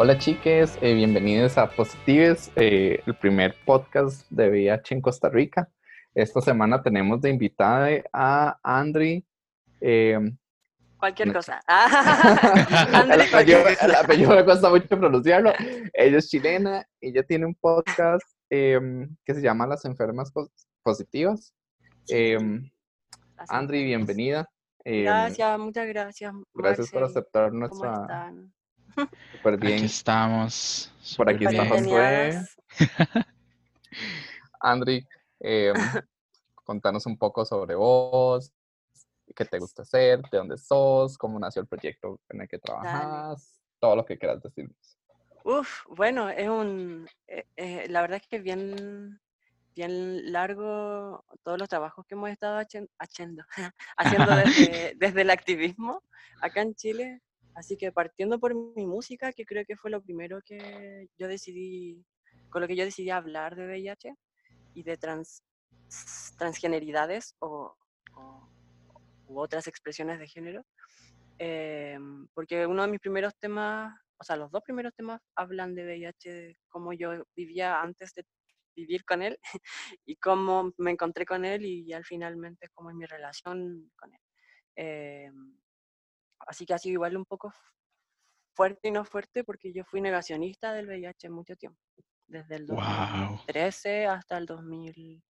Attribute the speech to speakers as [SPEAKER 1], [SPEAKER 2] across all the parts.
[SPEAKER 1] Hola chiques, eh, bienvenidos a Positives, eh, el primer podcast de VIH en Costa Rica. Esta semana tenemos de invitada a Andri. Eh,
[SPEAKER 2] Cualquier cosa.
[SPEAKER 1] el, apellido, me cuesta mucho pronunciarlo. Ella es chilena, ella tiene un podcast em, que se llama Las Enfermas Positivas. Em, Andri, bienvenida.
[SPEAKER 2] Em, gracias, muchas gracias.
[SPEAKER 1] Gracias por aceptar nuestra... Súper bien.
[SPEAKER 3] Aquí estamos.
[SPEAKER 1] Por aquí está Josué. Andri, contanos un poco sobre vos, qué te gusta hacer, de dónde sos, cómo nació el proyecto en el que trabajas, todo lo que quieras decirnos.
[SPEAKER 2] Uf, bueno, es un, eh, eh, la verdad es que es bien, bien largo todos los trabajos que hemos estado haciendo, haciendo desde, desde el activismo acá en Chile. Así que partiendo por mi música, que creo que fue lo primero que yo decidí, con lo que yo decidí hablar de VIH y de trans, transgeneridades o, u otras expresiones de género, em, porque uno de mis primeros temas, o sea, los dos primeros temas hablan de VIH, cómo yo vivía antes de vivir con él y cómo me encontré con él y al finalmente cómo es mi relación con él. Em, así que ha sido igual un poco fuerte y no fuerte porque yo fui negacionista del VIH mucho tiempo, desde el 2013 hasta el 2000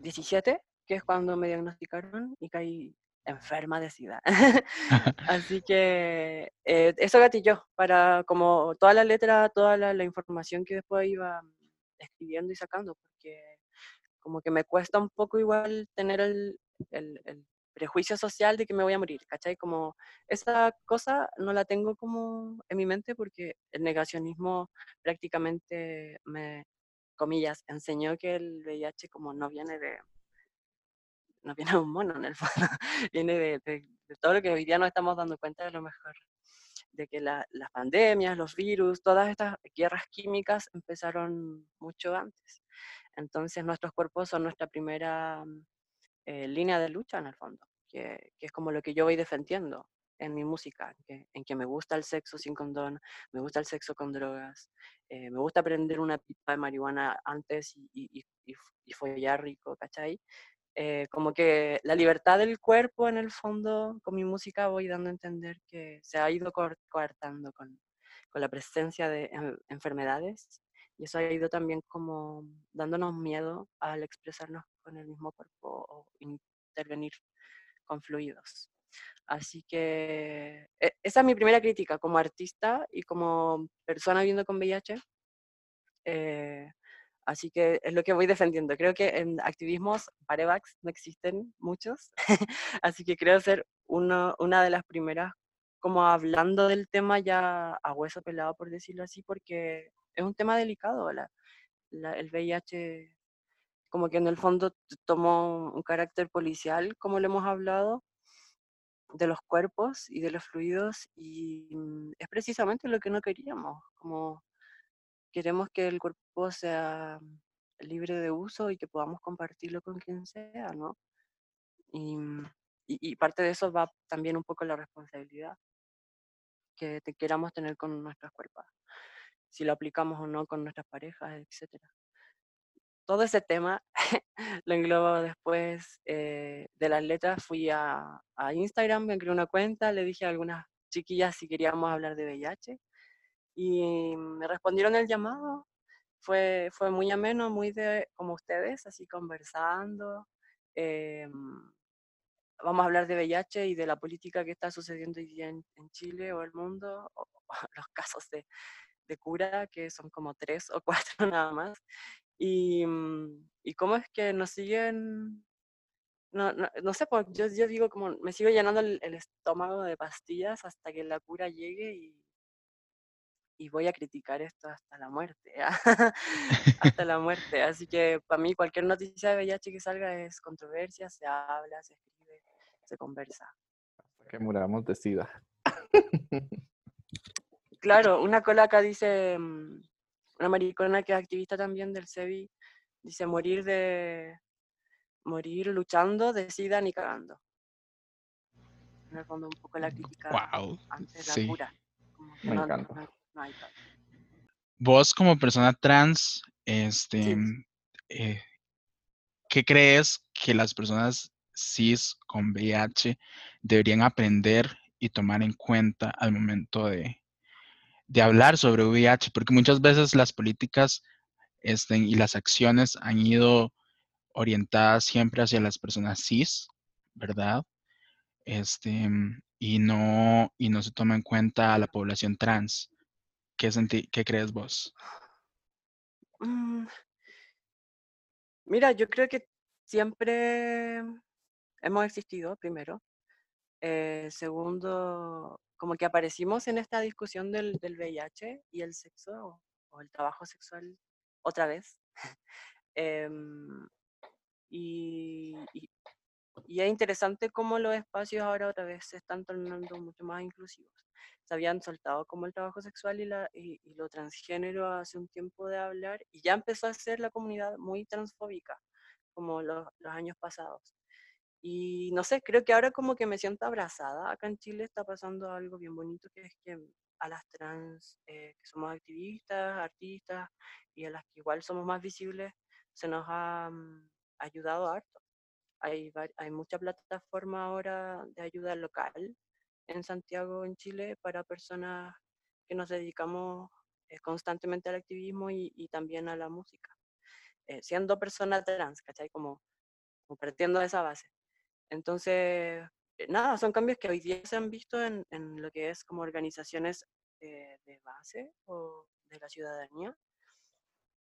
[SPEAKER 2] 17, que es cuando me diagnosticaron y caí enferma de SIDA. Así que eh, eso gatilló para como toda la letra, toda la, información que después iba escribiendo y sacando, porque como que me cuesta un poco igual tener el, el, el, prejuicio social de que me voy a morir, ¿cachai? Como esa cosa no la tengo como en mi mente porque el negacionismo prácticamente me, comillas, enseñó que el VIH como no viene de, no viene de un mono en el fondo, viene de, todo lo que hoy día nos estamos dando cuenta de lo mejor, de que las pandemias, los virus, todas estas guerras químicas empezaron mucho antes. Entonces nuestros cuerpos son nuestra primera eh, línea de lucha en el fondo, que, que, es como lo que yo voy defendiendo en mi música, en que me gusta el sexo sin condón, me gusta el sexo con drogas, eh, me gusta prender una pipa de marihuana antes y, y, y, follar rico, ¿cachai? Eh, como que la libertad del cuerpo en el fondo, con mi música voy dando a entender que se ha ido coartando con, con la presencia de enfermedades y eso ha ido también como dándonos miedo al expresarnos con el mismo cuerpo o intervenir con fluidos. Así que e, esa es mi primera crítica como artista y como persona viviendo con VIH. Eh, así que es lo que voy defendiendo. Creo que en activismos parevax no existen muchos, así que creo ser uno, una de las primeras como hablando del tema ya a hueso pelado, por decirlo así, porque es un tema delicado. el VIH como que en el fondo tomó un carácter policial, como lo hemos hablado, de los cuerpos y de los fluidos y mm, es precisamente lo que no queríamos, como queremos que el cuerpo sea libre de uso y que podamos compartirlo con quien sea, ¿no? Y, mm, y, parte de eso va también un poco la responsabilidad que te queramos tener con nuestras cuerpos, si lo aplicamos o no con nuestras parejas, etcétera todo ese tema lo englobo después eh, de las letras. Fui a, Instagram, me creé una cuenta, le dije a algunas chiquillas si queríamos hablar de VIH y me respondieron el llamado. Fue, fue muy ameno, muy de como ustedes, así conversando. Eh, vamos a hablar de VIH y de la política que está sucediendo hoy día en, Chile o el mundo, o, los casos de, de cura, que son como tres o cuatro nada más. Y, mm, y cómo es que nos siguen, no, no, no sé, pues yo, yo, digo como me sigo llenando el, estómago de pastillas hasta que la cura llegue y, y voy a criticar esto hasta la muerte, hasta la muerte. Así que para mí cualquier noticia de VIH que salga es controversia, se habla, se escribe, se conversa.
[SPEAKER 1] Que muramos de sida.
[SPEAKER 2] Claro, una colaca dice, mm, una maricona que es activista también del SEBI, dice morir de morir luchando de SIDA ni cagando. En el fondo un poco la crítica
[SPEAKER 3] wow,
[SPEAKER 2] antes de la cura,
[SPEAKER 1] Me encanta.
[SPEAKER 3] Vos como persona trans, este, eh, ¿qué crees que las personas cis con VIH deberían aprender y tomar en cuenta al momento de, de hablar sobre VIH? Porque muchas veces las políticas este, y las acciones han ido orientadas siempre hacia las personas cis, ¿verdad? Este, y no, y no se toma en cuenta a la población trans. ¿Qué, qué crees vos?
[SPEAKER 2] Mm. Mira, yo creo que siempre hemos existido, primero. Eh, segundo, como que aparecimos en esta discusión del, del VIH y el sexo o, el trabajo sexual otra vez. Em, y, y es interesante cómo los espacios ahora otra vez se están tornando mucho más inclusivos. Se habían soltado como el trabajo sexual y, la, y, lo transgénero hace un tiempo de hablar y ya empezó a ser la comunidad muy transfóbica, como los, los años pasados. Y no sé, creo que ahora como que me siento abrazada. Acá en Chile está pasando algo bien bonito, que es que a las trans, eh, que somos activistas, artistas, y a las que igual somos más visibles, se nos ha mm, ayudado harto hay, hay mucha plataforma ahora de ayuda local en Santiago, en Chile, para personas que nos dedicamos eh, constantemente al activismo y, también a la música. Eh, siendo persona trans, ¿cachai? Como, como partiendo de esa base. Entonces, eh, nada, son cambios que hoy día se han visto en, en lo que es como organizaciones de base o de la ciudadanía.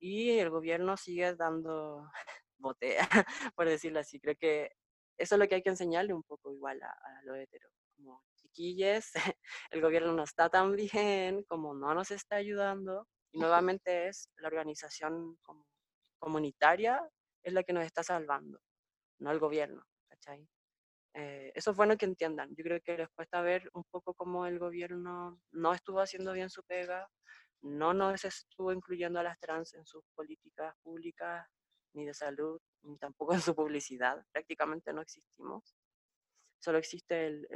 [SPEAKER 2] Y el gobierno sigue dando botea, por decirlo así. Creo que eso es lo que hay que enseñarle un poco igual a, a los heteros. Como chiquilles, el gobierno no está tan bien, como no nos está ayudando. Y nuevamente es la organización comunitaria es la que nos está salvando, no el gobierno. ¿Cachai? Eh, eso es bueno que entiendan. Yo creo que les cuesta ver un poco cómo el gobierno no estuvo haciendo bien su pega, no nos estuvo incluyendo a las trans en sus políticas públicas ni de salud, ni tampoco en su publicidad. Prácticamente no existimos. Solo existe el,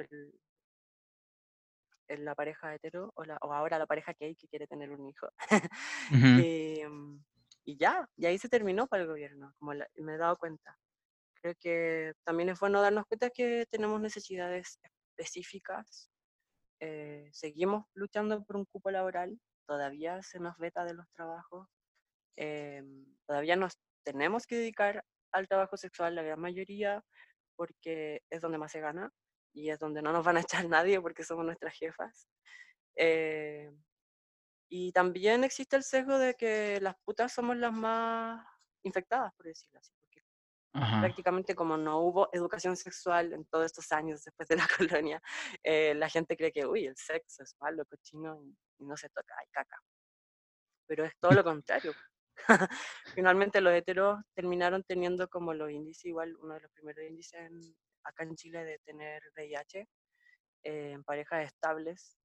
[SPEAKER 2] el, la pareja hetero o, la, o, ahora la pareja gay que quiere tener un hijo. Em, y, ya, y ahí se terminó para el gobierno, como me he dado cuenta. Creo que también es bueno darnos cuenta que tenemos necesidades específicas. Eh, seguimos luchando por un cupo laboral, todavía se nos veta de los trabajos, eh, todavía nos tenemos que dedicar al trabajo sexual la gran mayoría porque es donde más se gana y es donde no nos van a echar nadie porque somos nuestras jefas. Eh, y también existe el sesgo de que las putas somos las más infectadas, por decirlo así, prácticamente como no hubo educación sexual en todos estos años después de la colonia, eh, la gente cree que, uy, el sexo es malo, cochino, y, no se toca, hay caca. Pero es todo lo contrario. Finalmente los heteros terminaron teniendo como los índices, igual uno de los primeros índices acá en Chile de tener VIH eh, en parejas estables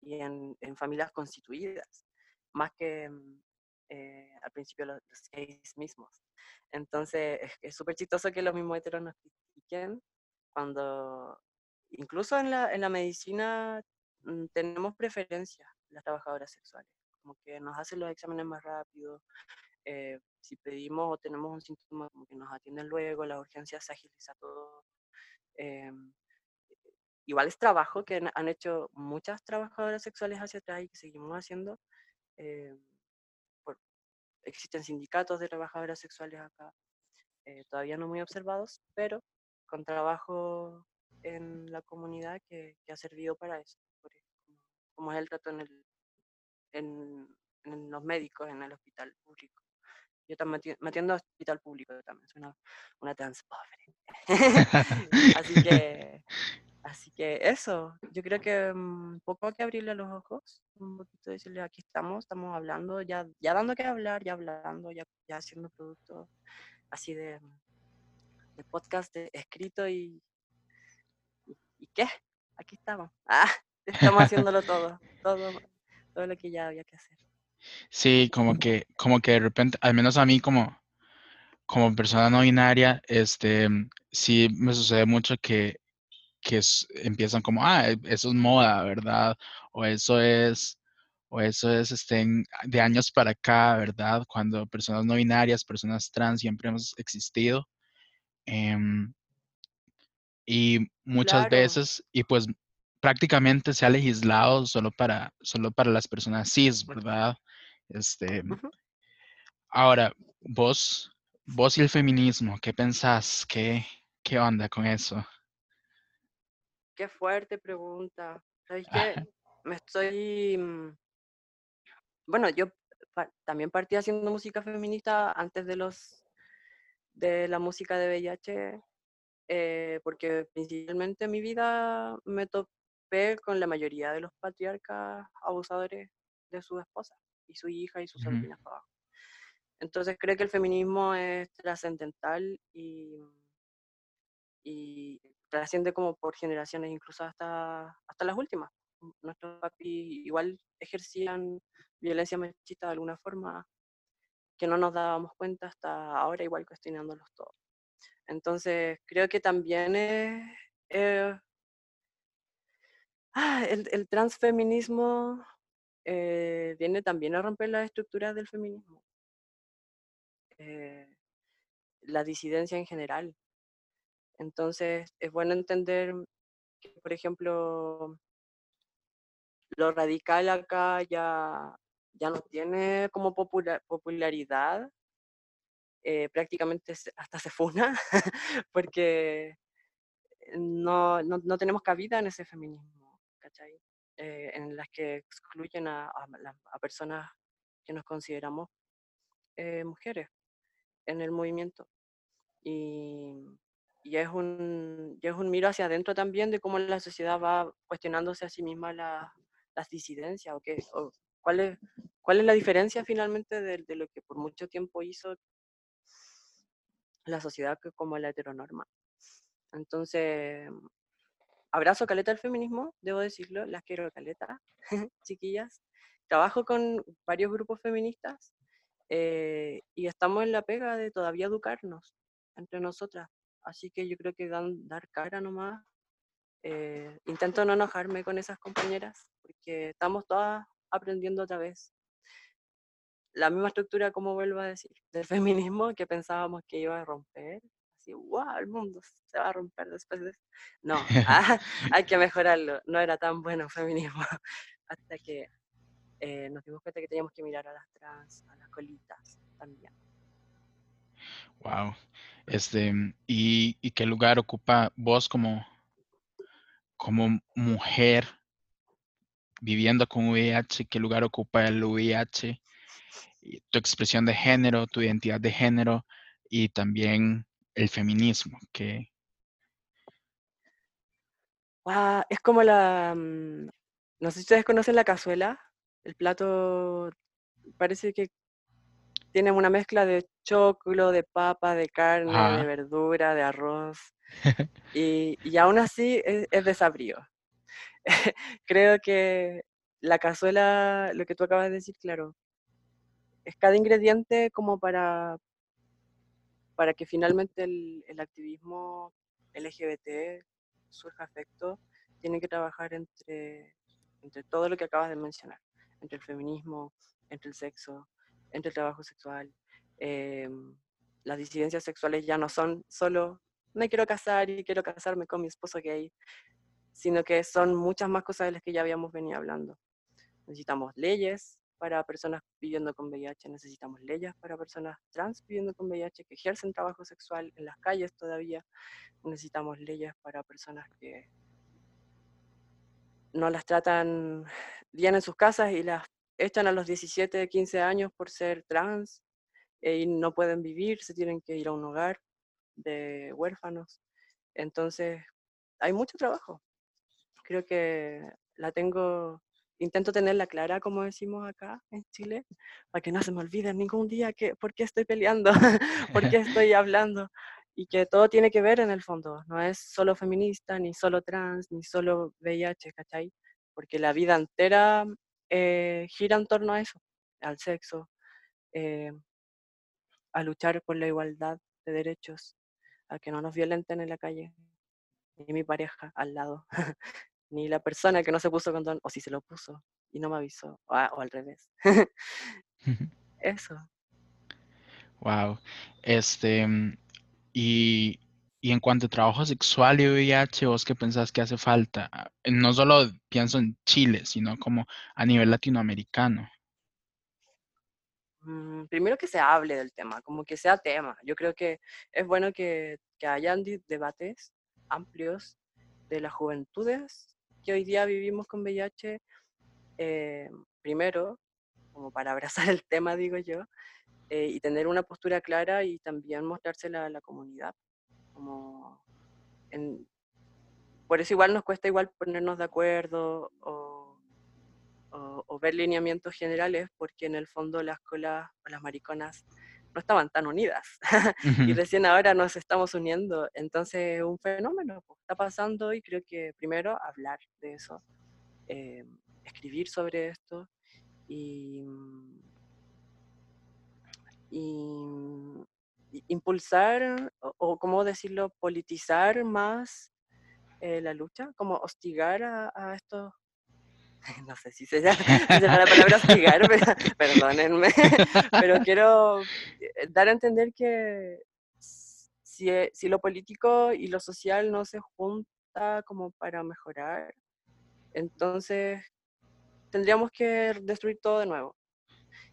[SPEAKER 2] y en, en, familias constituidas, más que mm, eh, al principio los, gays mismos. Entonces es súper chistoso que los mismos heteros nos critiquen cuando incluso en la, en la medicina mm, tenemos preferencia las trabajadoras sexuales como que nos hacen los exámenes más rápido. Eh, si pedimos o tenemos un síntoma, como que nos atienden luego, la urgencia se agiliza todo. Eh, igual es trabajo que han hecho muchas trabajadoras sexuales hacia atrás y que seguimos haciendo. Eh, existen sindicatos de trabajadoras sexuales acá, todavía no muy observados, pero con trabajo en la comunidad que, ha servido para eso, como, como es el trato en el en, los médicos, en el hospital público. Yo también me atiendo hospital público también, soy una, una trans así que así que eso, yo creo que un mm, poco hay que abrirle los ojos, un poquito decirle aquí estamos, estamos hablando, ya, ya dando que hablar, ya hablando, ya, ya haciendo productos así de, de podcast escrito y, y, qué, aquí estamos. Ah, estamos haciéndolo todo, todo todo lo que ya había que hacer.
[SPEAKER 3] Sí, como que, como que de repente, al menos a mí como, como persona no binaria, este, sí me sucede mucho que que empiezan como, ah, e, eso es moda, ¿verdad? O eso es, o eso es este, de años para acá, ¿verdad? Cuando personas no binarias, personas trans siempre hemos existido. Em, y muchas veces, y pues prácticamente se ha legislado solo para, solo para las personas cis, ¿verdad? Este, Ahora, vos, vos y el feminismo, ¿qué pensás? ¿Qué, qué onda con eso?
[SPEAKER 2] Qué fuerte pregunta. ¿Sabes qué? Me estoy... Mm, bueno, yo también partí haciendo música feminista antes de los de la música de VIH, eh, porque principalmente en mi vida me topé con la mayoría de los patriarcas abusadores de su esposa y su hija y sus uh Entonces creo que el feminismo es trascendental y, y trasciende como por generaciones, incluso hasta, hasta las últimas. Nuestros papis igual ejercían violencia machista de alguna forma que no nos dábamos cuenta hasta ahora, igual cuestionándolos todos. Entonces, creo que también es, ah, el, transfeminismo eh, viene también a romper las estructuras del feminismo. Eh, la disidencia en general. Entonces, es bueno entender que, por ejemplo, lo radical acá ya, ya no tiene como popularidad, eh, prácticamente hasta se funa, porque no, no, no, tenemos cabida en ese feminismo, ¿cachai? Eh, en las que excluyen a, a, personas que nos consideramos eh, mujeres en el movimiento. Y, y es un, es un miro hacia adentro también de cómo la sociedad va cuestionándose a sí misma la, las disidencias o, qué, o cuál, es, cuál es la diferencia finalmente de, de, lo que por mucho tiempo hizo la sociedad como la heteronorma. Entonces, abrazo caleta el feminismo, debo decirlo, las quiero caleta, chiquillas. Trabajo con varios grupos feministas eh, y estamos en la pega de todavía educarnos entre nosotras. Así que yo creo que dan, dar cara nomás. Eh, intento no enojarme con esas compañeras porque estamos todas aprendiendo otra vez. La misma estructura, como vuelvo a decir, del feminismo que pensábamos que iba a romper. Así, wow, el mundo se va a romper después de No, ah, hay que mejorarlo. No era tan bueno el feminismo. Hasta que eh, nos dimos cuenta que teníamos que mirar a las trans, a las colitas también.
[SPEAKER 3] Wow. Este, ¿y, qué lugar ocupa vos como, como mujer viviendo con VIH? ¿Qué lugar ocupa el VIH? Tu expresión de género, tu identidad de género y también el feminismo. Que...
[SPEAKER 2] Wow, es como la... Mm, no sé si ustedes conocen la cazuela, el plato parece que tiene una mezcla de choclo, de papa, de carne, de verdura, de arroz. y, y, aún así es, es desabrío. Creo que la cazuela, lo que tú acabas de decir, claro, es cada ingrediente como para, para que finalmente el, el activismo LGBT surja efecto, tiene que trabajar entre, entre todo lo que acabas de mencionar, entre el feminismo, entre el sexo, entre el trabajo sexual. Em, las disidencias sexuales ya no son solo me quiero casar y quiero casarme con mi esposo gay, sino que son muchas más cosas de las que ya habíamos venido hablando. Necesitamos leyes para personas viviendo con VIH, necesitamos leyes para personas trans viviendo con VIH que ejercen trabajo sexual en las calles todavía, necesitamos leyes para personas que no las tratan bien en sus casas y las echan a los 17, 15 años por ser trans eh, y no pueden vivir, se tienen que ir a un hogar de huérfanos. Entonces, hay mucho trabajo. Creo que la tengo, intento tenerla clara, como decimos acá en Chile, para que no se me olvide ningún día que, por qué estoy peleando, por qué estoy hablando, y que todo tiene que ver en el fondo. No es solo feminista, ni solo trans, ni solo VIH, ¿cachai? Porque la vida entera eh, gira en torno a eso, al sexo, eh, a luchar por la igualdad de derechos, a que no nos violenten en la calle. ni mi pareja al lado, ni la persona que no se puso condón, o si se lo puso y no me avisó, o, o al revés. Eso.
[SPEAKER 3] Wow. Este, mm, y, y en cuanto a trabajo sexual y VIH, ¿vos qué pensás que hace falta? Ah, No solo pienso en Chile, sino como a nivel latinoamericano.
[SPEAKER 2] Mm, Primero que se hable del tema, como que sea tema. Yo creo que es bueno que, que hayan debates amplios de las juventudes que hoy día vivimos con VIH. eh, primero, como para abrazar el tema, digo yo, eh, y tener una postura clara y también mostrársela a la comunidad. Como en- por eso igual nos cuesta igual ponernos de acuerdo o, o- o ver lineamientos generales, porque en el fondo las colas o las mariconas no estaban tan unidas. y recién ahora nos estamos uniendo. Entonces es un fenómeno, pues, está pasando y creo que primero hablar de eso, eh, escribir sobre esto y- y impulsar o, o, ¿cómo decirlo?, politizar más eh, la lucha, como hostigar a, a estos no sé si se llama, si se llama la palabra hostigar, pero, perdónenme, pero quiero eh, dar a entender que si, eh, si lo político y lo social no se junta como para mejorar, entonces tendríamos que destruir todo de nuevo.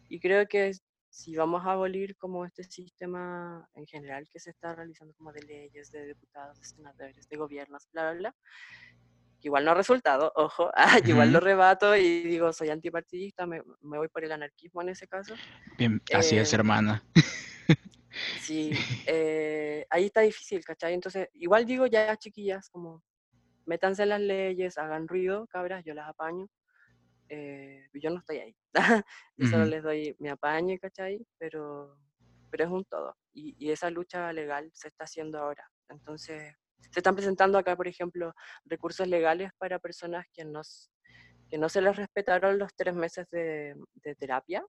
[SPEAKER 2] Y creo que si vamos a abolir como este sistema en general que se está realizando como de leyes, de diputados, de senadores, de gobiernos, bla, bla, bla, que igual no ha resultado, ojo, ah, igual lo
[SPEAKER 3] Ujú.
[SPEAKER 2] rebato y digo, soy antipartidista, me, me voy por el anarquismo en ese caso.
[SPEAKER 3] Bien, así es,
[SPEAKER 2] Eh,
[SPEAKER 3] hermana.
[SPEAKER 2] Sí, eh, ahí está difícil, ¿cachai? Entonces, igual digo ya, chiquillas, como métanse en las leyes, hagan ruido, cabras, yo las apaño. Eh, yo no estoy ahí. yo solo les doy mi apaño, ¿cachai? Pero, pero es un todo. Y, y esa lucha legal se está haciendo ahora. Entonces, se están presentando acá, por ejemplo, recursos legales para personas que no, que no se les respetaron los tres meses de, de terapia.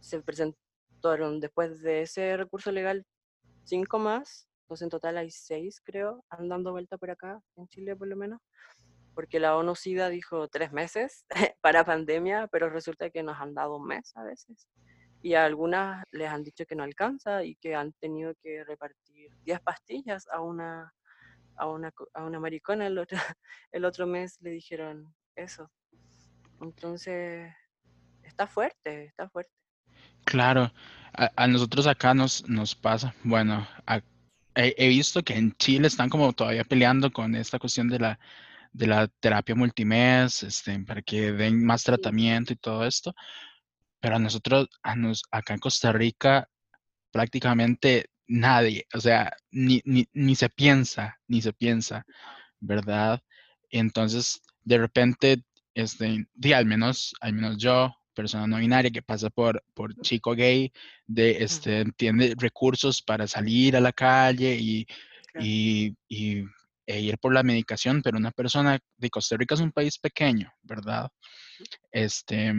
[SPEAKER 2] Se presentaron después de ese recurso legal cinco más, entonces en total hay seis, creo, andando vuelta por acá, en Chile por lo menos, porque la ONU SIDA dijo tres meses para pandemia, pero resulta que nos han dado un mes a veces. Y a algunas les han dicho que no alcanza y que han tenido que repartir 10 pastillas a una, a una, a una maricona. El otro, el otro mes le dijeron eso. Entonces, está fuerte, está fuerte.
[SPEAKER 3] Claro, a, a nosotros acá nos, nos pasa, bueno, a- he, he visto que en Chile están como todavía peleando con esta cuestión de la, de la terapia multimés, este, para que den más tratamiento y todo esto, pero a nosotros, a nos, acá en Costa Rica, prácticamente nadie, o sea, ni, ni, ni se piensa, ni se piensa, ¿verdad? Entonces, de repente, este, al menos, al menos yo, persona no binaria que pasa por, por chico gay, de, este, tiene recursos para salir a la calle y,
[SPEAKER 2] Claro.
[SPEAKER 3] y, y- e ir por la medicación, pero una persona de Costa Rica es un país pequeño, ¿verdad? Este,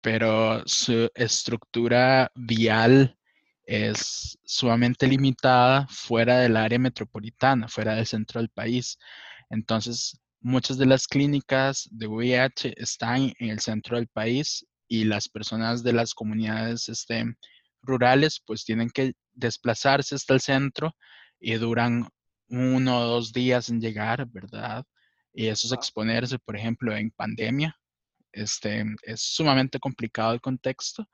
[SPEAKER 3] pero su estructura vial es sumamente limitada fuera del área metropolitana, fuera del centro del país. Entonces, muchas de las clínicas de VIH están en el centro del país y las personas de las comunidades este, rurales pues tienen que desplazarse hasta el centro y duran uno o dos días en llegar, ¿verdad? Y eso es exponerse, por ejemplo, en pandemia. Este, es sumamente complicado el contexto.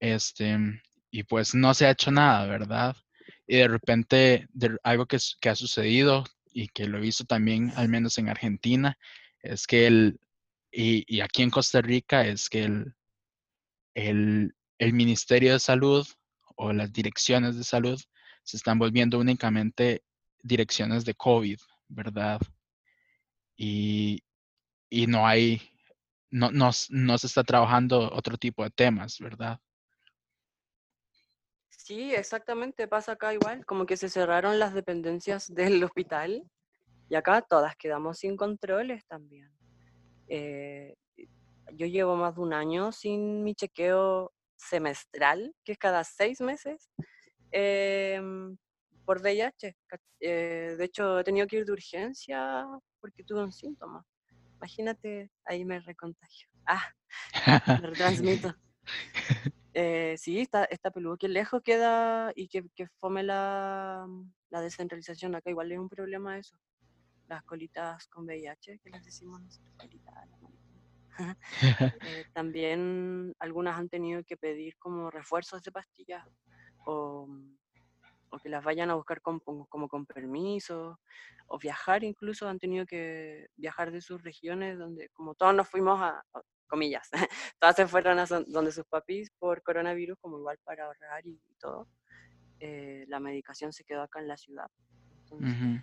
[SPEAKER 3] Este, y pues no se ha hecho nada, ¿verdad? Y de repente, de- algo que ha sucedido y que lo he visto también, al menos en Argentina, es que el, y, y aquí en Costa Rica, es que el, el, el Ministerio de Salud o las direcciones de salud se están volviendo únicamente direcciones de COVID, ¿verdad? Y, y no hay, no, no, no se está trabajando otro tipo de temas, ¿verdad?
[SPEAKER 2] Sí, exactamente, pasa acá igual, como que se cerraron las dependencias del hospital y acá todas quedamos sin controles también. Eh, yo llevo más de un año sin mi chequeo semestral, que es cada seis meses, em, por VIH. Eh, de hecho, he tenido que ir de urgencia porque tuve un síntoma. Imagínate, ahí me recontagio. Ah, me retransmito. Eh, sí, está, está peludo. Que lejos queda y que, que fome la, la, descentralización. Acá igual es un problema eso. Las colitas con VIH, que les decimos nosotros, colitas. eh, también algunas han tenido que pedir como refuerzos de pastillas o, o que las vayan a buscar con, como con permiso o viajar incluso han tenido que viajar de sus regiones donde como todos nos fuimos a, comillas, todas se fueron a donde sus papis por coronavirus, como igual para ahorrar y, todo. Eh, la medicación se quedó acá en la ciudad. Entonces, uh -huh.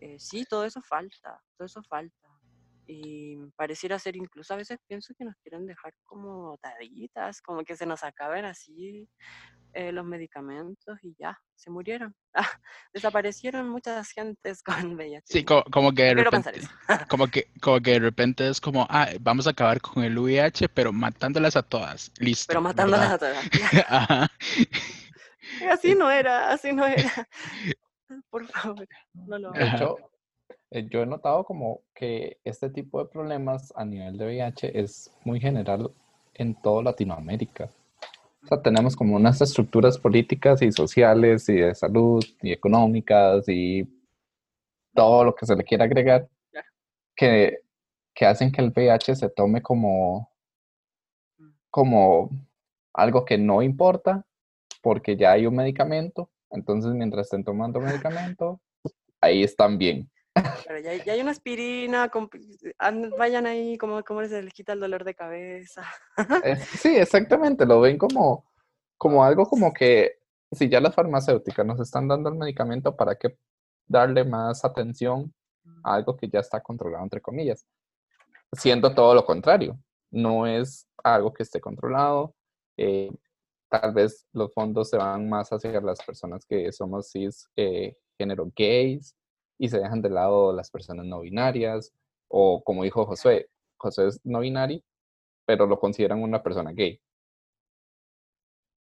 [SPEAKER 2] eh, sí, todo eso falta, todo eso falta. Y pareciera ser, incluso a veces pienso que nos quieren dejar como taditas, como que se nos acaben así eh, los medicamentos y ya, se murieron. Ah, desaparecieron muchas gentes con VIH.
[SPEAKER 3] Sí, como, como que de repente, como que, como que de repente es como, ah, vamos a acabar con el VIH, pero matándolas a todas. Listo.
[SPEAKER 2] Pero matándolas ¿verdad? a todas. Ajá. Así no era, así no era. Por favor, no lo
[SPEAKER 1] De hecho, eh, yo he notado como que este tipo de problemas a nivel de VIH es muy general en toda Latinoamérica. O sea, tenemos como unas estructuras políticas y sociales y de salud y económicas y todo lo que se le quiera agregar que, que hacen que el VIH se tome como, como algo que no importa porque ya hay un medicamento. Entonces, mientras estén tomando medicamento, ahí están bien.
[SPEAKER 2] Pero ya, ya, hay una aspirina, con, vayan ahí, como, como les quita el dolor de cabeza.
[SPEAKER 1] Sí, exactamente, lo ven como, como algo como que si ya las farmacéuticas nos están dando el medicamento, ¿para qué darle más atención a algo que ya está controlado, entre comillas? Siendo todo lo contrario, no es algo que esté controlado. Eh, tal vez los fondos se van más hacia las personas que somos cis, eh, género gays, y se dejan de lado las personas no binarias, o como dijo José, José es no binario, pero lo consideran una persona gay.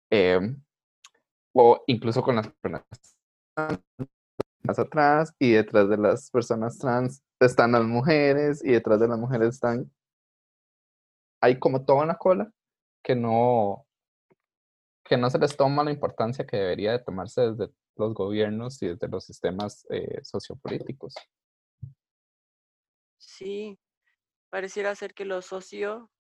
[SPEAKER 1] Eh, o incluso con las personas más atrás y detrás de las personas trans están las mujeres y detrás de las mujeres están hay como toda una cola que no que no se les toma la importancia que debería de tomarse desde los gobiernos y desde los sistemas eh, sociopolíticos.
[SPEAKER 2] Sí, pareciera ser que lo socio,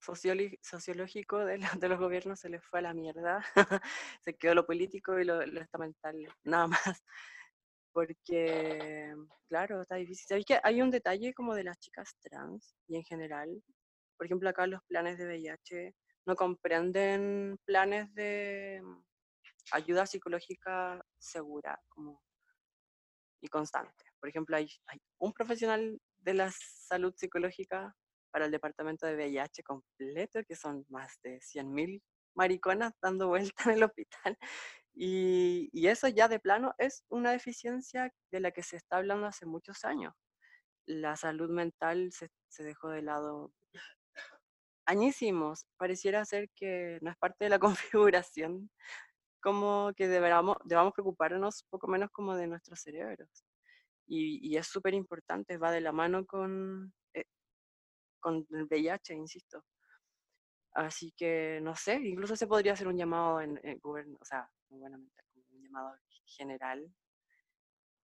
[SPEAKER 2] sociológico de, la, de, los gobiernos se les fue a la mierda. se quedó lo político y lo, lo estamental, nada más. Porque, claro, está difícil. ¿Sabéis que hay un detalle como de las chicas trans y en general? Por ejemplo, acá los planes de VIH no comprenden planes de ayuda psicológica segura y constante. Por ejemplo, hay, un profesional de la salud psicológica para el departamento de VIH completo, que son más de 100.000 mariconas dando vuelta en el hospital. Y, eso ya de plano es una deficiencia de la que se está hablando hace muchos años. La salud mental se dejó de lado añísimos. Pareciera ser que no es parte de la configuración como que deberamos, debamos preocuparnos poco menos como de nuestros cerebros. Y, y es súper importante, va de la mano con, eh, con el VIH, insisto. Así que, no sé, incluso se podría hacer un llamado en, en gobierno, o sea, un llamado general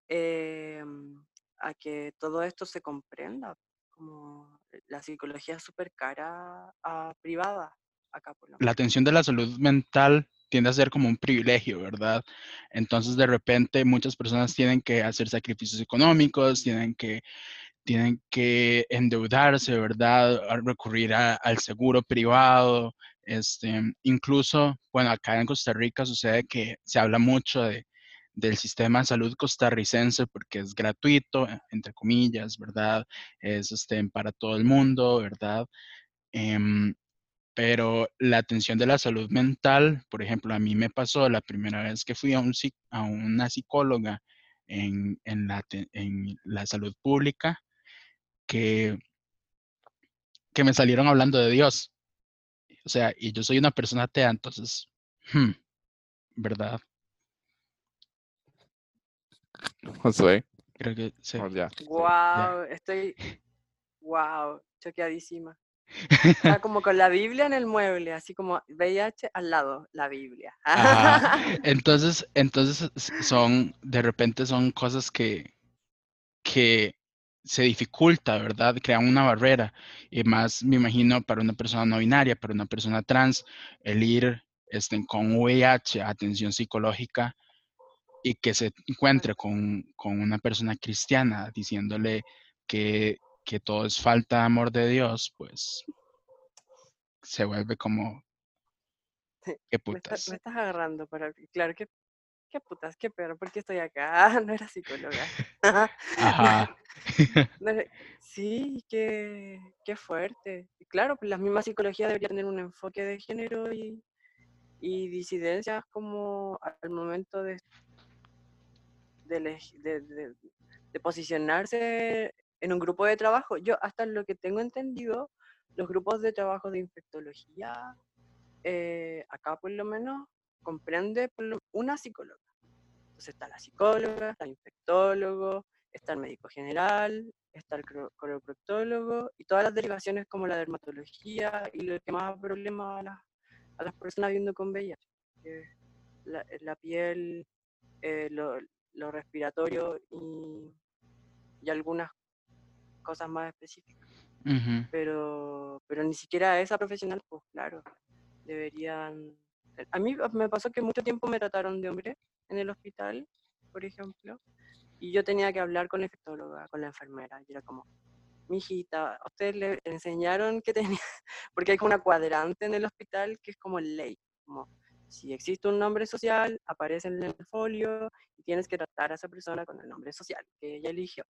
[SPEAKER 2] eh, a que todo esto se comprenda, como la psicología es súper cara a privada acá por
[SPEAKER 3] la, la atención de la salud mental tiende a ser como un privilegio, ¿verdad? Entonces, de repente, muchas personas tienen que hacer sacrificios económicos, tienen que, tienen que endeudarse, ¿verdad? A recurrir a, al seguro privado. Este, incluso, bueno, acá en Costa Rica sucede que se habla mucho de, del sistema de salud costarricense porque es gratuito, entre comillas, ¿verdad? Es este, para todo el mundo, ¿verdad? Eh, pero la atención de la salud mental, por ejemplo, a mí me pasó la primera vez que fui a, un, a una psicóloga en, en, la, en la salud pública, que, que me salieron hablando de Dios. O sea, y yo soy una persona atea, entonces, hmm, ¿verdad?
[SPEAKER 1] Josué.
[SPEAKER 3] Creo que sí.
[SPEAKER 1] Oh, ya.
[SPEAKER 2] Wow, estoy, wow, choqueadísima. Está como con la Biblia en el mueble, así como VIH al lado, la Biblia.
[SPEAKER 3] Ajá. Entonces, entonces son, de repente son cosas que, que se dificulta, ¿verdad? Crean una barrera. Y más, me imagino, para una persona no binaria, para una persona trans, el ir este, con VIH, atención psicológica, y que se encuentre con, con una persona cristiana diciéndole que, que todo es falta de amor de Dios, pues se vuelve como, qué
[SPEAKER 2] Me, está-
[SPEAKER 3] putas.
[SPEAKER 2] me estás agarrando para, claro, qué, qué putas, qué peor, ¿por qué estoy acá? No era psicóloga.
[SPEAKER 3] Ajá.
[SPEAKER 2] No Sí, qué, qué fuerte. Y claro, pues la misma psicología debería tener un enfoque de género y, y disidencias como al momento de, de, posicionarse en un grupo de trabajo. Yo, hasta lo que tengo entendido, los grupos de trabajo de infectología, eh, acá por lo menos, comprende una psicóloga. Entonces está la psicóloga, está el infectólogo, está el médico general, está el coroproctólogo y todas las derivaciones como la dermatología y lo que más problema a las, a las personas viviendo con VIH, la, piel, eh, lo respiratorio y, y algunas cosas más específicas. Pero, pero ni siquiera esa profesional, pues claro, deberían... A mí me pasó que mucho tiempo me trataron de hombre en el hospital, por ejemplo, y yo tenía que hablar con la infectóloga, con la enfermera, y era como, mi hijita, ¿a ustedes le enseñaron que tenía? Porque hay como una cuadrante en el hospital que es como ley, como si existe un nombre social, aparece en el folio y tienes que tratar a esa persona con el nombre social que ella eligió.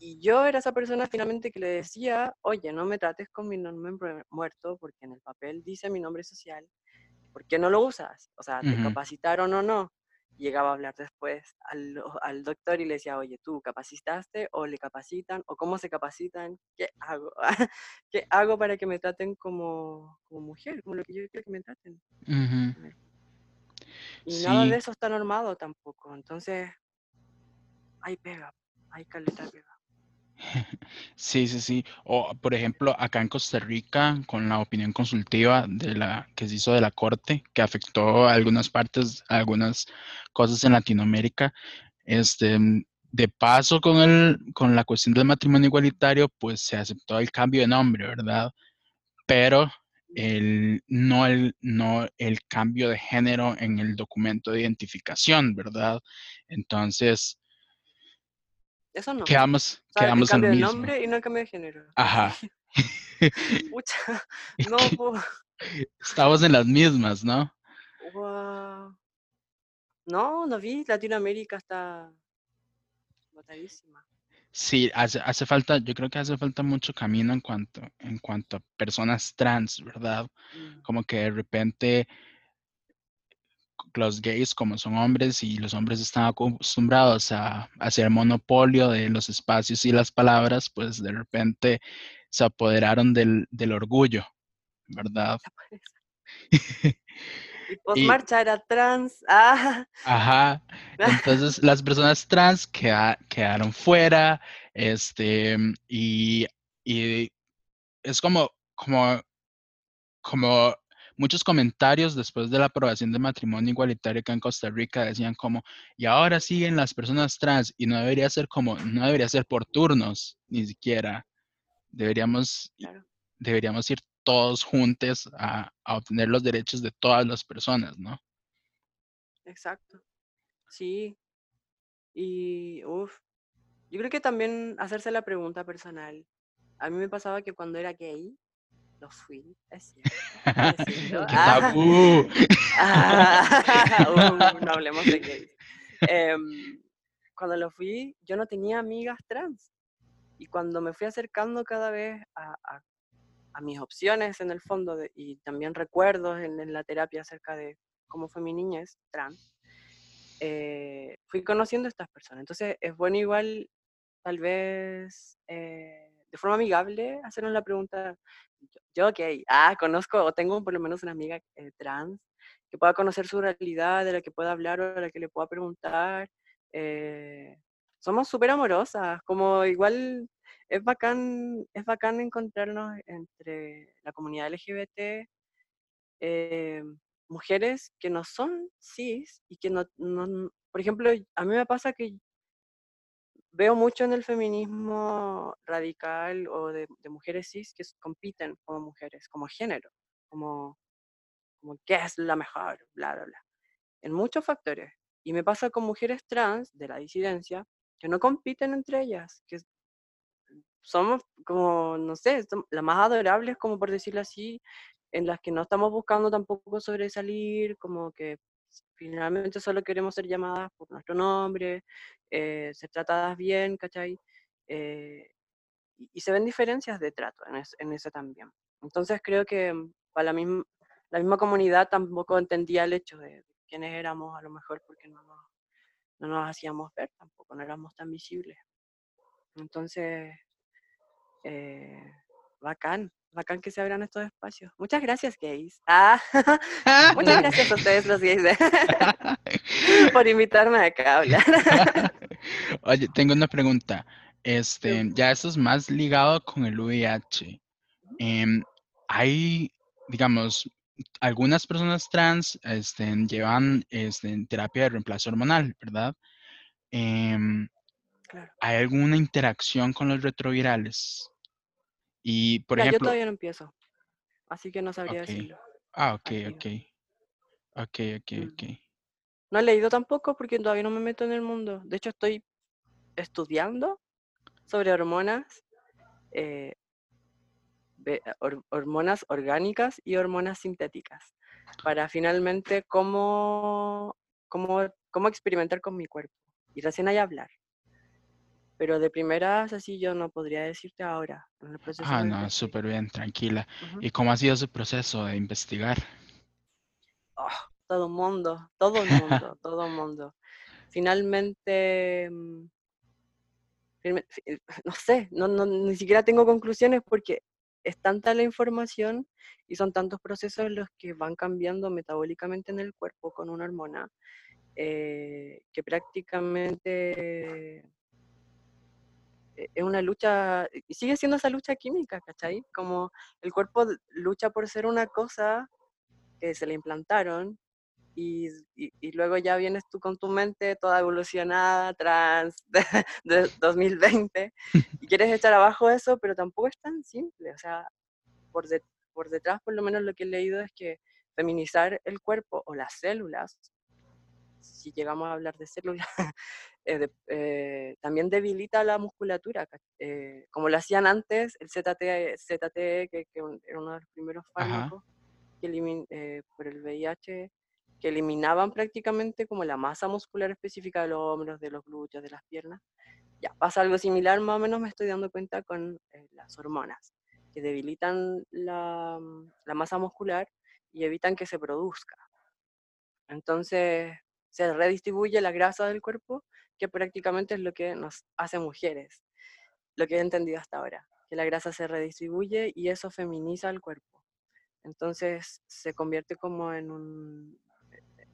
[SPEAKER 2] Y yo era esa persona finalmente que le decía, oye, no me trates con mi nombre mu- muerto porque en el papel dice mi nombre social. ¿Por qué no lo usas? O sea, ¿te
[SPEAKER 3] Ujú.
[SPEAKER 2] capacitaron o no? Llegaba a hablar después al, al doctor y le decía, oye, ¿tú capacitaste o le capacitan o cómo se capacitan? ¿Qué hago? ¿Qué hago para que me traten como, como mujer, como lo que yo quiero que me traten? Y nada de eso está normado tampoco. Entonces, hay pega, hay caleta pega.
[SPEAKER 3] sí, sí, sí. O, por ejemplo, acá en Costa Rica, con la opinión consultiva de la que se hizo de la Corte, que afectó algunas partes, algunas cosas en Latinoamérica, este, de paso con el, con la cuestión del matrimonio igualitario, pues se aceptó el cambio de nombre, ¿verdad? Pero el, no, el, no el cambio de género en el documento de identificación, ¿verdad? Entonces,
[SPEAKER 2] Eso no.
[SPEAKER 3] quedamos,
[SPEAKER 2] O sea,
[SPEAKER 3] en lo
[SPEAKER 2] cambio de
[SPEAKER 3] mismo.
[SPEAKER 2] nombre y no cambio de género.
[SPEAKER 3] Ajá.
[SPEAKER 2] Pucha, no, po,
[SPEAKER 3] Estamos en las mismas, ¿no?
[SPEAKER 2] guau. No, no vi, Latinoamérica está botadísima.
[SPEAKER 3] Sí, hace, hace falta, yo creo que hace falta mucho camino en cuanto, en cuanto a personas trans, ¿verdad?
[SPEAKER 2] Mm,
[SPEAKER 3] Como que de repente los gays, como son hombres y los hombres están acostumbrados a, hacer monopolio de los espacios y las palabras, pues de repente se apoderaron del, del orgullo, ¿verdad?
[SPEAKER 2] parece. Y postmarcha era trans. Ah,
[SPEAKER 3] Ajá. Entonces las personas trans queda- quedaron fuera, este, y, y es como, como, como muchos comentarios después de la aprobación del matrimonio igualitario acá en Costa Rica decían como, y ahora siguen las personas trans, y no debería ser como, no debería ser por turnos, ni siquiera. Deberíamos,
[SPEAKER 2] claro,
[SPEAKER 3] deberíamos ir todos juntos a, a obtener los derechos de todas las personas, ¿no?
[SPEAKER 2] exacto. Sí. Y, uff, yo creo que también hacerse la pregunta personal. A mí me pasaba que cuando era gay, lo fui, es cierto. decirlo.
[SPEAKER 3] ¡Qué
[SPEAKER 2] Ah,
[SPEAKER 3] tabú!
[SPEAKER 2] ah, uh, no hablemos de gays. Em, cuando lo fui, yo no tenía amigas trans. Y cuando me fui acercando cada vez a, a- a mis opciones en el fondo de- y también recuerdos en, en la terapia acerca de cómo fue mi niñez trans, eh, fui conociendo a estas personas. Entonces es bueno igual, tal vez, eh, de forma amigable, hacernos la pregunta, yo, ok, ah, conozco o tengo por lo menos una amiga eh, trans que pueda conocer su realidad, de la que pueda hablar o de la que le pueda preguntar eh, somos súper amorosas, como igual es bacán, es bacán encontrarnos entre la comunidad LGBT, eh, mujeres que no son cis y que no, no, por ejemplo, a mí me pasa que veo mucho en el feminismo radical o de, mujeres cis que compiten como mujeres, como género, como, como qué es la mejor, bla, bla, bla, en muchos factores. Y me pasa con mujeres trans de la disidencia que no compiten entre ellas, que somos como, no sé, las más adorables, como por decirlo así, en las que no estamos buscando tampoco sobresalir, como que finalmente solo queremos ser llamadas por nuestro nombre, eh, ser tratadas bien, ¿cachai? Eh, y, se ven diferencias de trato en, en eso también. Entonces creo que para la misma, comunidad tampoco entendía el hecho de, quiénes éramos, a lo mejor porque no nos, no nos hacíamos ver tampoco, no éramos tan visibles. Entonces, eh, bacán, bacán que se abran estos espacios. Muchas gracias, gays. Ah, muchas gracias a ustedes, los gays, por invitarme acá a hablar.
[SPEAKER 3] Oye, tengo una pregunta. Este, ya eso es más ligado con el VIH. Em, hay, digamos, algunas personas trans este, llevan este, terapia de reemplazo hormonal, ¿verdad? Em, ¿Hay alguna interacción con los retrovirales? Y, por ejemplo...
[SPEAKER 2] Yo todavía no empiezo, así que no sabría decirlo.
[SPEAKER 3] Ah, ok, ok. Ok, ok,
[SPEAKER 2] mm.
[SPEAKER 3] ok.
[SPEAKER 2] No he leído tampoco porque todavía no me meto en el mundo. De hecho, estoy estudiando sobre hormonas, eh, hormonas orgánicas y hormonas sintéticas, para finalmente cómo, cómo, cómo experimentar con mi cuerpo. Y recién hay hablar pero de primeras así yo no podría decirte ahora.
[SPEAKER 3] ah, no, súper bien, tranquila. ¿Y cómo ha sido su proceso de investigar?
[SPEAKER 2] Oh, todo el mundo, todo el mundo, todo el mundo. Finalmente, mm, eh, no sé, no, no, ni siquiera tengo conclusiones porque es tanta la información y son tantos procesos los que van cambiando metabólicamente en el cuerpo con una hormona eh, que prácticamente es una lucha, y sigue siendo esa lucha química, ¿cachai? Como el cuerpo lucha por ser una cosa que se le implantaron y, y, luego ya vienes tú con tu mente toda evolucionada, trans, de, 2020, y quieres echar abajo eso, pero tampoco es tan simple. O sea, por, por detrás, por lo menos lo que he leído es que feminizar el cuerpo o las células, si llegamos a hablar de células, Eh, eh, también debilita la musculatura, eh, como lo hacían antes, el ZT, ZT que, era uno de los primeros fármacos que por el VIH, que eliminaban prácticamente como la masa muscular específica de los hombros, de los glúteos, de las piernas. Ya, pasa algo similar, más o menos me estoy dando cuenta con las hormonas, que debilitan la, la masa muscular y evitan que se produzca. Entonces, se redistribuye la grasa del cuerpo que prácticamente es lo que nos hace mujeres, lo que he entendido hasta ahora, que la grasa se redistribuye y eso feminiza el cuerpo. Entonces se convierte como en un,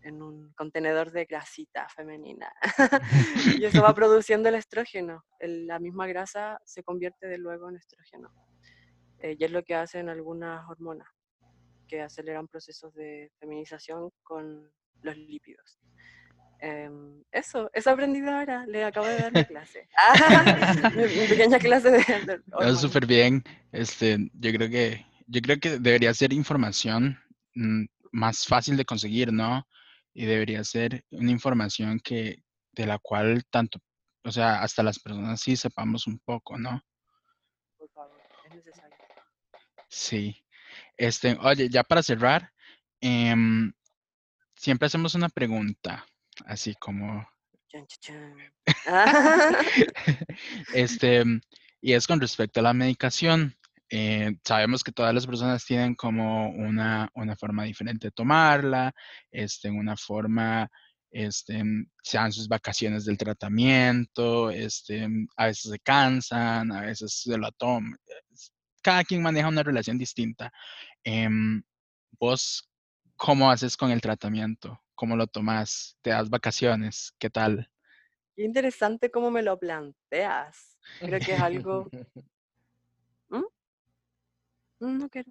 [SPEAKER 2] en un contenedor de grasita femenina. y eso va produciendo el estrógeno. la misma grasa se convierte de luego en estrógeno. Eh, y es lo que hacen algunas hormonas, que aceleran procesos de feminización con los lípidos. Em, eso, eso aprendido ahora, le acabo de dar mi clase. mi, pequeña clase de...
[SPEAKER 3] de súper bien, este, yo creo que, yo creo que debería ser información mm, más fácil de conseguir, ¿no? Y debería ser una información que, de la cual tanto, o sea, hasta las personas sí sepamos un poco, ¿no?
[SPEAKER 2] Por favor, es necesario.
[SPEAKER 3] Sí. Este, oye, ya para cerrar, em, siempre hacemos una pregunta así como... este, y es con respecto a la medicación. Eh, sabemos que todas las personas tienen como una, una forma diferente de tomarla, este, una forma, este, sean sus vacaciones del tratamiento, este, a veces se cansan, a veces se lo toman. Cada quien maneja una relación distinta. Em, ¿Vos cómo haces con el tratamiento? ¿Cómo lo tomas? ¿Te das vacaciones? ¿Qué tal?
[SPEAKER 2] qué interesante cómo me lo planteas. Creo que es algo... ¿Mm? Mm, No quiero.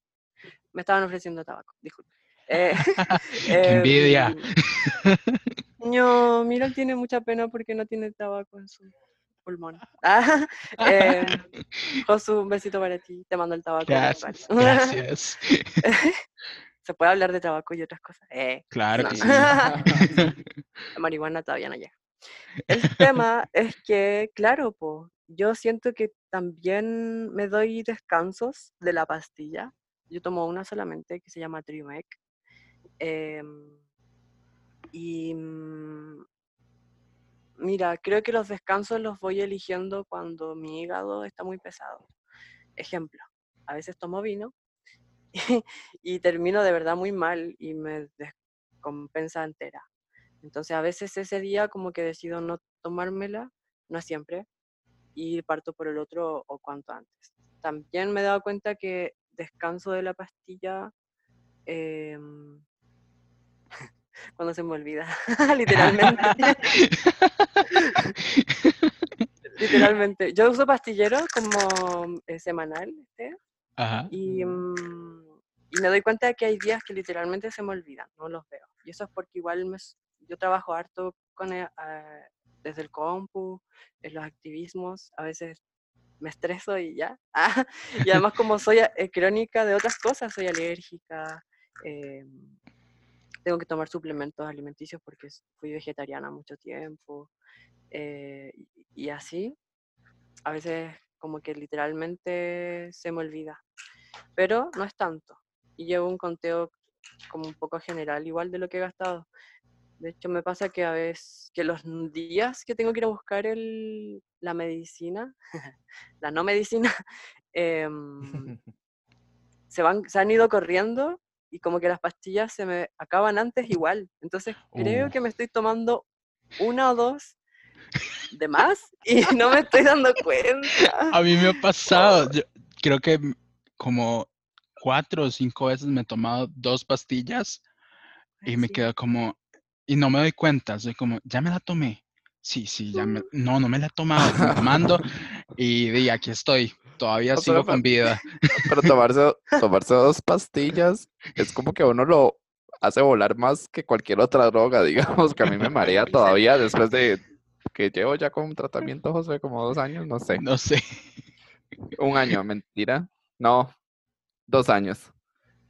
[SPEAKER 2] Me estaban ofreciendo tabaco, disculpe. Eh,
[SPEAKER 3] ¡Qué envidia!
[SPEAKER 2] em, No, mira, él tiene mucha pena porque no tiene tabaco en su pulmón. Ah, Josu, un besito para ti. Te mando el tabaco.
[SPEAKER 3] Gracias, gracias.
[SPEAKER 2] Se puede hablar de tabaco y otras cosas. Eh,
[SPEAKER 3] Claro
[SPEAKER 2] no.
[SPEAKER 3] que sí.
[SPEAKER 2] La marihuana todavía no llega. El tema es que, claro, po, yo siento que también me doy descansos de la pastilla. Yo tomo una solamente que se llama Triumec. em, y mm, mira, creo que los descansos los voy eligiendo cuando mi hígado está muy pesado. Ejemplo, a veces tomo vino y termino de verdad muy mal y me descompensa entera. Entonces a veces ese día como que decido no tomármela, no siempre, y parto por el otro o cuanto antes. También me he dado cuenta que descanso de la pastilla em, cuando se me olvida, literalmente. literalmente. Yo uso pastillero como eh, semanal este,
[SPEAKER 3] Ajá.
[SPEAKER 2] y, mm, y me doy cuenta de que hay días que literalmente se me olvidan, no los veo. Y eso es porque igual me yo trabajo harto con, ah, desde el compu, en los activismos, a veces me estreso y ya. Ah, y además como soy eh, crónica de otras cosas, soy alérgica, em, tengo que tomar suplementos alimenticios porque fui vegetariana mucho tiempo, eh, y así, a veces como que literalmente se me olvida, pero no es tanto. Y llevo un conteo como un poco general igual de lo que he gastado. De hecho, me pasa que a veces, que los días que tengo que ir a buscar el, la medicina, la no medicina, em, se, van, se han ido corriendo y como que las pastillas se me acaban antes igual. Entonces creo
[SPEAKER 3] Uh.
[SPEAKER 2] que me estoy tomando una o dos de más y no me estoy dando cuenta.
[SPEAKER 3] A mí me ha pasado, yo creo que como cuatro o cinco veces me he tomado dos pastillas y me
[SPEAKER 2] Sí.
[SPEAKER 3] quedo como, y no me doy cuenta, soy como, ya me la tomé. Sí, sí, ya me, no, no me la he tomado, estoy tomando y di, aquí estoy, todavía sigo con vida.
[SPEAKER 1] Pero tomarse, tomarse dos pastillas es como que uno lo hace volar más que cualquier otra droga, digamos, que a mí me marea todavía después de que llevo ya con un tratamiento, José, como dos años, no sé,
[SPEAKER 3] No sé.
[SPEAKER 1] un año, mentira, no, dos años.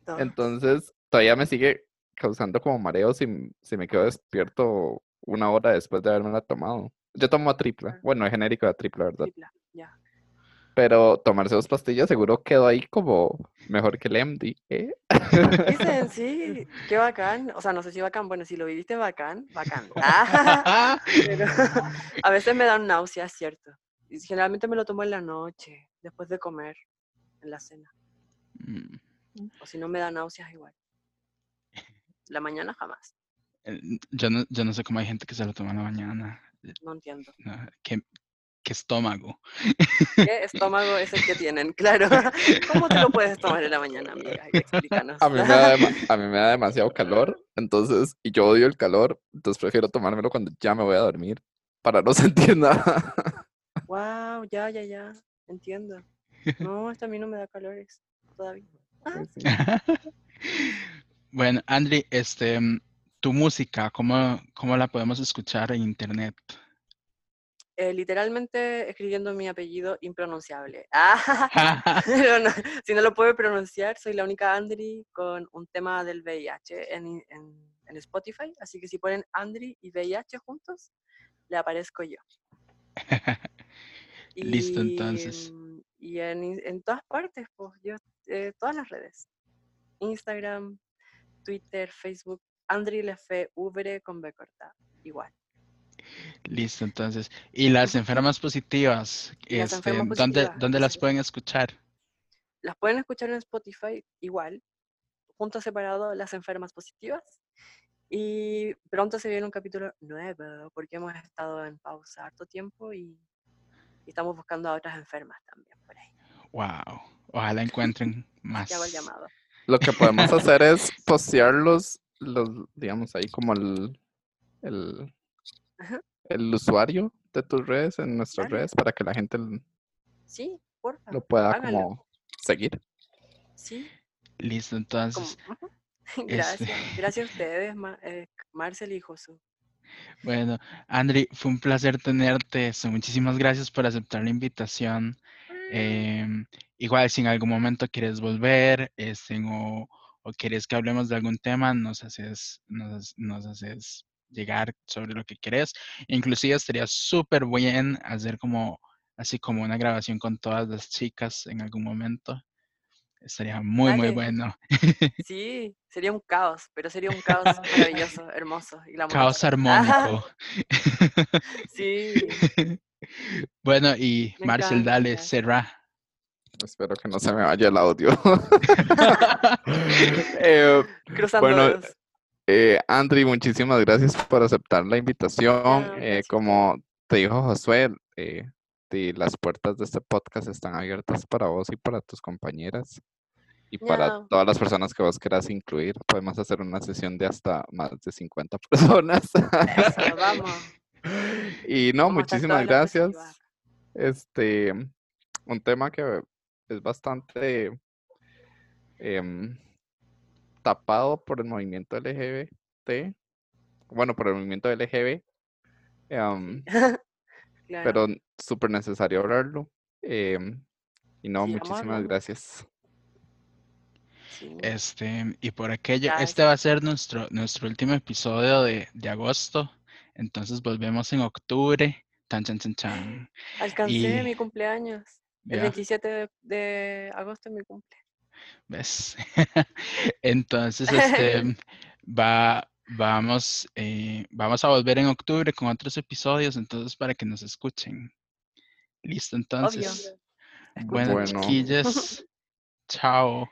[SPEAKER 2] Dos.
[SPEAKER 1] Entonces, todavía me sigue causando como mareos si, si me quedo despierto una hora después de haberme tomado. Yo tomo a tripla,
[SPEAKER 2] Ah.
[SPEAKER 1] bueno, es genérico de tripla, ¿verdad?
[SPEAKER 2] Tripla, ya.
[SPEAKER 1] Pero tomarse dos pastillas seguro quedó ahí como mejor que el MD, ¿eh?
[SPEAKER 2] Dicen, sí, qué bacán. O sea, no sé si bacán, bueno, si lo viviste bacán, bacán. Ah, pero a veces me dan náuseas, cierto. Y generalmente me lo tomo en la noche, después de comer, en la cena.
[SPEAKER 3] Mm,
[SPEAKER 2] O si no me da náuseas igual. La mañana jamás.
[SPEAKER 3] Yo no, yo no sé cómo hay gente que se lo toma en la mañana.
[SPEAKER 2] No entiendo.
[SPEAKER 3] no, ¿Qué, qué estómago?
[SPEAKER 2] ¿Qué estómago es el que tienen? Claro. ¿Cómo te lo puedes tomar en la mañana, amiga? Explícanos.
[SPEAKER 1] A mí, me da dema- a mí me da demasiado calor, entonces, y yo odio el calor, entonces prefiero tomármelo cuando ya me voy a dormir, para no sentir nada.
[SPEAKER 2] Wow, ya, ya, ya. Entiendo. No, hasta a mí no me da calores todavía.
[SPEAKER 1] Pues sí.
[SPEAKER 3] Bueno, Andri, este, mm, tu música, ¿cómo, cómo la podemos escuchar en internet?
[SPEAKER 2] Eh, literalmente escribiendo mi apellido impronunciable. Ah, pero no, si no lo puedo pronunciar, soy la única Andri con un tema del VIH en, en- en Spotify. Así que si ponen Andri y VIH juntos, le aparezco yo.
[SPEAKER 3] Listo, entonces.
[SPEAKER 2] mm, Y en, en todas partes, pues yo, eh, todas las redes. Instagram, Twitter, Facebook, Andri Lefe Ubre con B corta. Igual.
[SPEAKER 3] Listo, entonces. Y las enfermas positivas,
[SPEAKER 2] las
[SPEAKER 3] este,
[SPEAKER 2] enfermas
[SPEAKER 3] ¿dónde,
[SPEAKER 2] positivas,
[SPEAKER 3] dónde las
[SPEAKER 2] sí.
[SPEAKER 3] pueden escuchar?
[SPEAKER 2] Las pueden escuchar en Spotify igual, juntos separados, las enfermas positivas. Y pronto se viene un capítulo nuevo, porque hemos estado en pausa harto tiempo y, y estamos buscando a otras enfermas también por ahí.
[SPEAKER 3] Wow. Ojalá encuentren más.
[SPEAKER 2] Ya llamado.
[SPEAKER 1] Lo que podemos hacer es postear los, los, digamos, ahí como el, el,
[SPEAKER 2] Ajá.
[SPEAKER 1] el usuario de tus redes en nuestras
[SPEAKER 2] Claro.
[SPEAKER 1] redes para que la gente
[SPEAKER 2] Sí, porfa.
[SPEAKER 1] lo pueda como seguir.
[SPEAKER 2] Sí,
[SPEAKER 3] Listo, entonces, este-
[SPEAKER 2] Gracias. Gracias a ustedes, eh, Marcel y Josu.
[SPEAKER 3] bueno, Andri, fue un placer tenerte. muchísimas gracias por aceptar la invitación. Em, igual, si en algún momento quieres volver, este, o, o quieres que hablemos de algún tema, nos haces, nos, nos haces llegar sobre lo que querés. Inclusive estaría súper bien hacer como, así como una grabación con todas las chicas en algún momento. Estaría muy, muy bueno.
[SPEAKER 2] Sí, sería un caos, pero sería un caos maravilloso, hermoso y.
[SPEAKER 3] Caos armónico.
[SPEAKER 2] sí,
[SPEAKER 3] Bueno, y
[SPEAKER 2] Me
[SPEAKER 3] Marcel, dale, cerra.
[SPEAKER 1] Espero que no se me vaya el audio. Eh,
[SPEAKER 2] cruzando
[SPEAKER 1] Bueno,
[SPEAKER 2] dedos.
[SPEAKER 1] Eh, Andri, muchísimas gracias por aceptar la invitación. Eh, como te dijo Josué, eh, las puertas de este podcast están abiertas para vos y para tus compañeras y para todas las personas que vos quieras incluir. Podemos hacer una sesión de hasta más de 50 personas.
[SPEAKER 2] Eso, vamos.
[SPEAKER 1] Y no,
[SPEAKER 2] vamos
[SPEAKER 1] muchísimas gracias. Este, un tema que es bastante em, tapado por el movimiento LGBT, bueno, por el movimiento LGB, em,
[SPEAKER 2] Claro.
[SPEAKER 1] pero súper necesario hablarlo. em, y no,
[SPEAKER 2] Sí,
[SPEAKER 1] muchísimas gracias.
[SPEAKER 2] Sí.
[SPEAKER 3] Este, y por aquello, este va a ser nuestro, nuestro último episodio de, de agosto. Entonces volvemos en octubre. Tan, chan, chan, chan.
[SPEAKER 2] Alcancé
[SPEAKER 3] y-
[SPEAKER 2] mi cumpleaños. El
[SPEAKER 3] Vea,
[SPEAKER 2] 27 de, de agosto es mi cumple.
[SPEAKER 3] ¿Ves? Entonces, este, va, vamos, eh, vamos a volver en octubre con otros episodios, entonces para que nos escuchen. Listo, entonces. Bueno,
[SPEAKER 1] Bueno.
[SPEAKER 3] chiquillos, chao.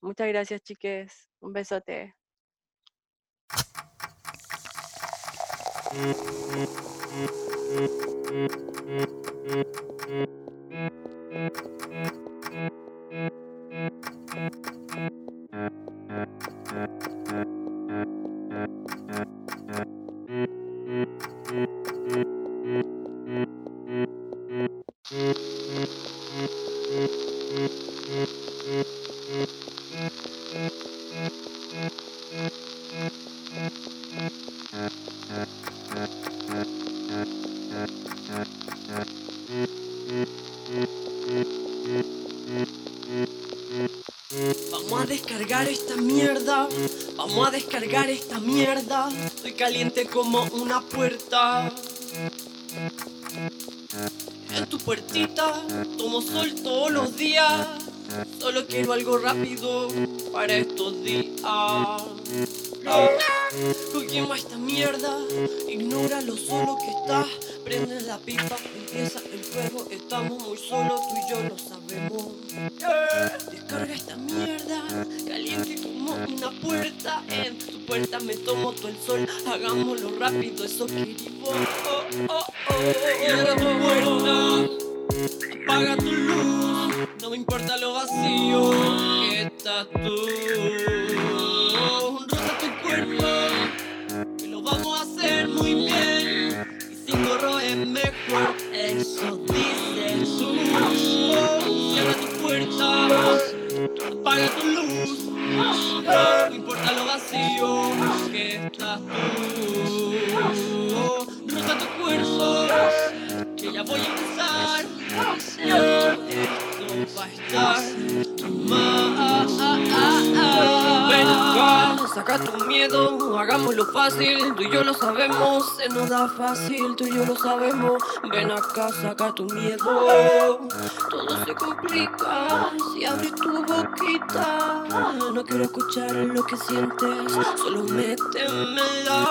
[SPEAKER 2] Muchas gracias, chiques. Un besote.
[SPEAKER 4] Vamos a Vamos a descargar esta mierda. Estoy caliente como una puerta. En tu puertita tomo sol todos los días. Solo quiero algo rápido para estos días. Cogemos esta mierda, ignora lo solo que estás. Prende la pipa, empieza el fuego. Estamos muy solos, tú y yo lo sabemos. Descarga esta mierda, caliente una puerta. En tu puerta me tomo todo el sol. Hagámoslo rápido, eso querido. Oh, oh, oh. Cierra tu puerta, apaga tu luz. No me importa lo vacío que estás tú. Rosa tu cuerpo, que lo vamos a hacer muy bien. Y sin gorro es mejor, eso dices tú. Cierra tu puerta, apaga tu luz. No importa lo vacío que estás tú. Rosa tu cuerpo, que ya voy a empezar. Esto va a estar mal. Saca tu miedo, hagámoslo fácil, tú y yo lo sabemos, se nos da fácil, tú y yo lo sabemos. Ven acá, saca tu miedo, todo se complica si abres tu boquita. No quiero escuchar lo que sientes, solo métemela.